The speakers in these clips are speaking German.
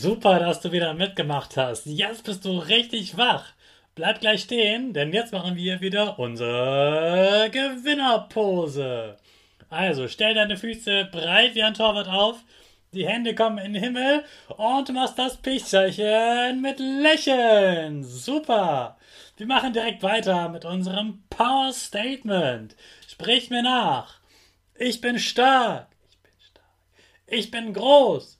Super, dass du wieder mitgemacht hast. Jetzt bist du richtig wach. Bleib gleich stehen, denn jetzt machen wir wieder unsere Gewinnerpose. Also stell deine Füße breit wie ein Torwart auf, die Hände kommen in den Himmel und machst das Pichzeichen mit Lächeln. Super. Wir machen direkt weiter mit unserem Power Statement. Sprich mir nach. Ich bin stark. Ich bin stark. Ich bin groß.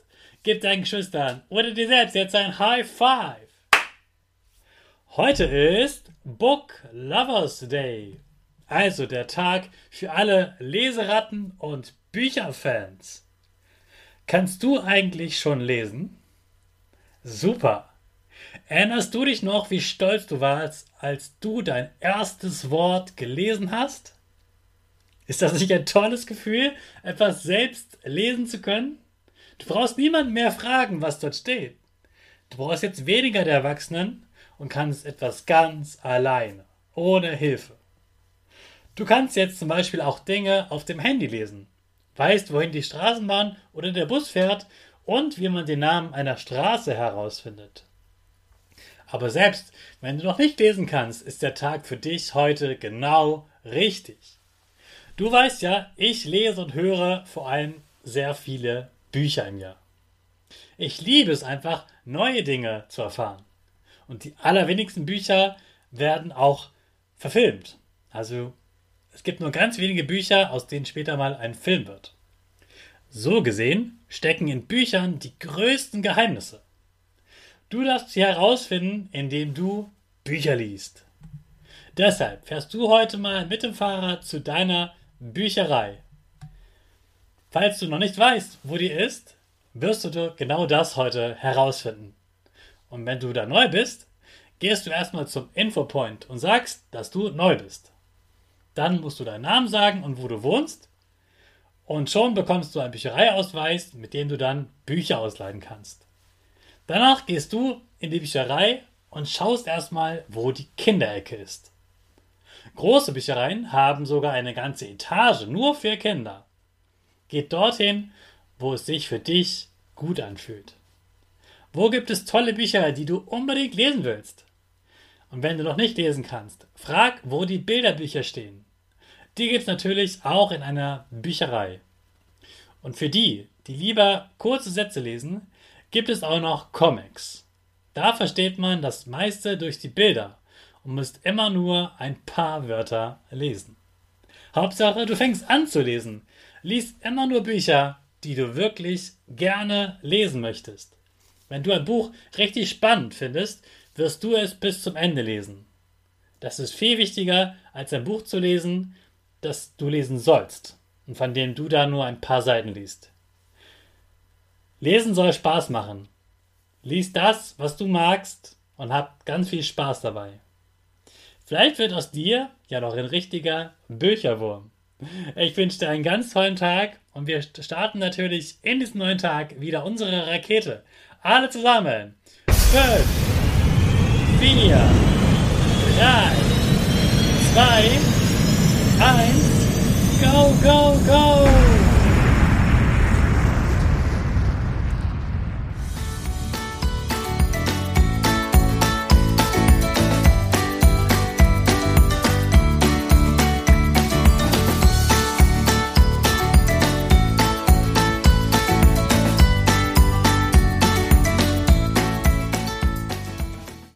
Gib deinen Geschwistern oder dir selbst jetzt ein High Five. Heute ist Book Lovers Day, also der Tag für alle Leseratten und Bücherfans. Kannst du eigentlich schon lesen? Super. Erinnerst du dich noch, wie stolz du warst, als du dein erstes Wort gelesen hast? Ist das nicht ein tolles Gefühl, etwas selbst lesen zu können? Du brauchst niemanden mehr fragen, was dort steht. Du brauchst jetzt weniger der Erwachsenen und kannst etwas ganz alleine, ohne Hilfe. Du kannst jetzt zum Beispiel auch Dinge auf dem Handy lesen, weißt, wohin die Straßenbahn oder der Bus fährt und wie man den Namen einer Straße herausfindet. Aber selbst wenn du noch nicht lesen kannst, ist der Tag für dich heute genau richtig. Du weißt ja, ich lese und höre vor allem sehr viele Bücher im Jahr. Ich liebe es einfach, neue Dinge zu erfahren. Und die allerwenigsten Bücher werden auch verfilmt. Also es gibt nur ganz wenige Bücher, aus denen später mal ein Film wird. So gesehen stecken in Büchern die größten Geheimnisse. Du darfst sie herausfinden, indem du Bücher liest. Deshalb fährst du heute mal mit dem Fahrrad zu deiner Bücherei Falls du noch nicht weißt, wo die ist, wirst du genau das heute herausfinden. Und wenn du da neu bist, gehst du erstmal zum Infopoint und sagst, dass du neu bist. Dann musst du deinen Namen sagen und wo du wohnst. Und schon bekommst du einen Büchereiausweis, mit dem du dann Bücher ausleihen kannst. Danach gehst du in die Bücherei und schaust erstmal, wo die Kinderecke ist. Große Büchereien haben sogar eine ganze Etage nur für Kinder. Geht dorthin, wo es sich für dich gut anfühlt. Wo gibt es tolle Bücher, die du unbedingt lesen willst? Und wenn du noch nicht lesen kannst, frag, wo die Bilderbücher stehen. Die gibt es natürlich auch in einer Bücherei. Und für die, die lieber kurze Sätze lesen, gibt es auch noch Comics. Da versteht man das meiste durch die Bilder und musst immer nur ein paar Wörter lesen. Hauptsache, du fängst an zu lesen, Lies immer nur Bücher, die du wirklich gerne lesen möchtest. Wenn du ein Buch richtig spannend findest, wirst du es bis zum Ende lesen. Das ist viel wichtiger, als ein Buch zu lesen, das du lesen sollst und von dem du da nur ein paar Seiten liest. Lesen soll Spaß machen. lies das, was du magst und hab ganz viel Spaß dabei. Vielleicht wird aus dir ja noch ein richtiger Bücherwurm. Ich wünsche dir einen ganz tollen Tag und wir starten natürlich in diesem neuen Tag wieder unsere Rakete. Alle zusammen. 5, 4, 3, 2, 1, go, go, go!